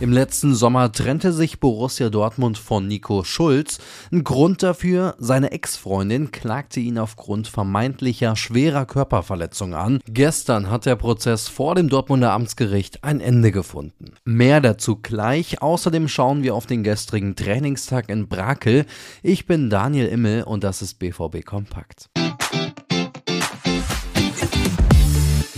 Im letzten Sommer trennte sich Borussia Dortmund von Nico Schulz. Ein Grund dafür, seine Ex-Freundin klagte ihn aufgrund vermeintlicher schwerer Körperverletzung an. Gestern hat der Prozess vor dem Dortmunder Amtsgericht ein Ende gefunden. Mehr dazu gleich. Außerdem schauen wir auf den gestrigen Trainingstag in Brakel. Ich bin Daniel Immel und das ist BVB Kompakt.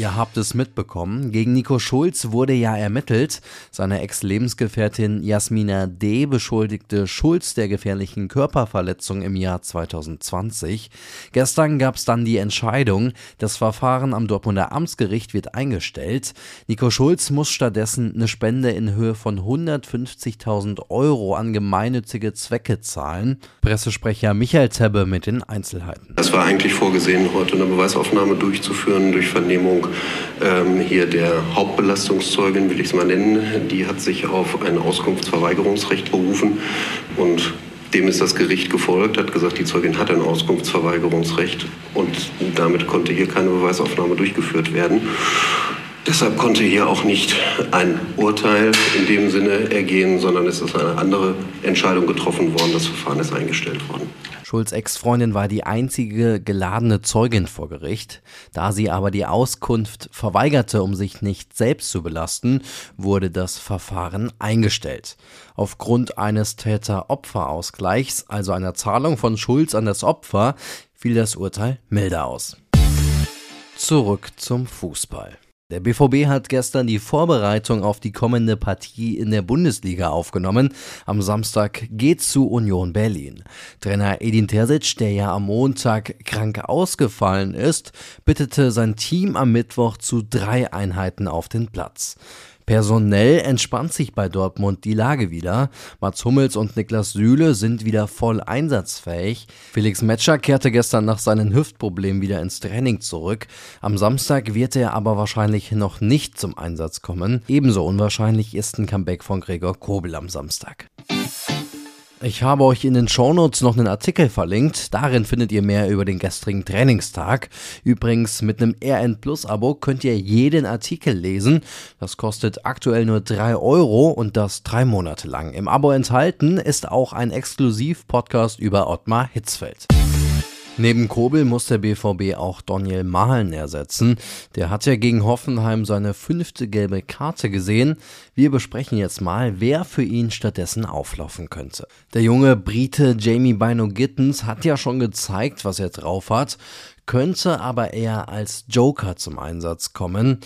Ihr habt es mitbekommen. Gegen Nico Schulz wurde ja ermittelt. Seine Ex-Lebensgefährtin Jasmina D. beschuldigte Schulz der gefährlichen Körperverletzung im Jahr 2020. Gestern gab es dann die Entscheidung. Das Verfahren am Dortmunder Amtsgericht wird eingestellt. Nico Schulz muss stattdessen eine Spende in Höhe von 150.000 Euro an gemeinnützige Zwecke zahlen. Pressesprecher Michael Tebbe mit den Einzelheiten. Es war eigentlich vorgesehen, heute eine Beweisaufnahme durchzuführen durch Vernehmung ähm, hier der Hauptbelastungszeugin, will ich es mal nennen, die hat sich auf ein Auskunftsverweigerungsrecht berufen und dem ist das Gericht gefolgt, hat gesagt, die Zeugin hat ein Auskunftsverweigerungsrecht und damit konnte hier keine Beweisaufnahme durchgeführt werden. Deshalb konnte hier auch nicht ein Urteil in dem Sinne ergehen, sondern es ist eine andere Entscheidung getroffen worden. Das Verfahren ist eingestellt worden. Schulz Ex-Freundin war die einzige geladene Zeugin vor Gericht. Da sie aber die Auskunft verweigerte, um sich nicht selbst zu belasten, wurde das Verfahren eingestellt. Aufgrund eines Täter-Opfer-Ausgleichs, also einer Zahlung von Schulz an das Opfer, fiel das Urteil milder aus. Zurück zum Fußball. Der BVB hat gestern die Vorbereitung auf die kommende Partie in der Bundesliga aufgenommen. Am Samstag geht's zu Union Berlin. Trainer Edin Terzic, der ja am Montag krank ausgefallen ist, bittete sein Team am Mittwoch zu drei Einheiten auf den Platz. Personell entspannt sich bei Dortmund die Lage wieder. Mats Hummels und Niklas Süle sind wieder voll einsatzfähig. Felix Metscher kehrte gestern nach seinen Hüftproblemen wieder ins Training zurück. Am Samstag wird er aber wahrscheinlich noch nicht zum Einsatz kommen. Ebenso unwahrscheinlich ist ein Comeback von Gregor Kobel am Samstag. Ich habe euch in den Shownotes noch einen Artikel verlinkt. Darin findet ihr mehr über den gestrigen Trainingstag. Übrigens, mit einem RN Plus Abo könnt ihr jeden Artikel lesen. Das kostet aktuell nur 3 Euro und das drei Monate lang. Im Abo enthalten ist auch ein Exklusiv-Podcast über Ottmar Hitzfeld. Neben Kobel muss der BVB auch Daniel Mahlen ersetzen. Der hat ja gegen Hoffenheim seine fünfte gelbe Karte gesehen. Wir besprechen jetzt mal, wer für ihn stattdessen auflaufen könnte. Der junge Brite Jamie Bino Gittens hat ja schon gezeigt, was er drauf hat, könnte aber eher als Joker zum Einsatz kommen.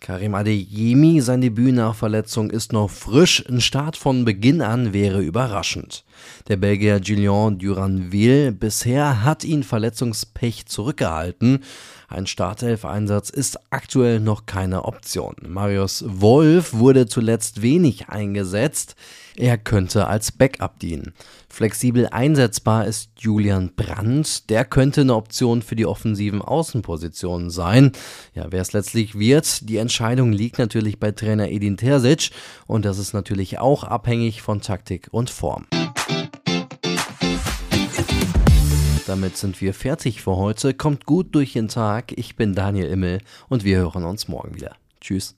Karim Adeyemi, sein Debüt nach Verletzung ist noch frisch. Ein Start von Beginn an wäre überraschend. Der Belgier Julien Duranville bisher hat ihn Verletzungspech zurückgehalten. Ein Startelf-Einsatz ist aktuell noch keine Option. Marius Wolf wurde zuletzt wenig eingesetzt. Er könnte als Backup dienen. Flexibel einsetzbar ist Julian Brandt. Der könnte eine Option für die offensiven Außenpositionen sein. Ja, wer es letztlich wird, die Entscheidung liegt natürlich bei Trainer Edin Terzic und das ist natürlich auch abhängig von Taktik und Form. Damit sind wir fertig für heute. Kommt gut durch den Tag. Ich bin Daniel Immel und wir hören uns morgen wieder. Tschüss.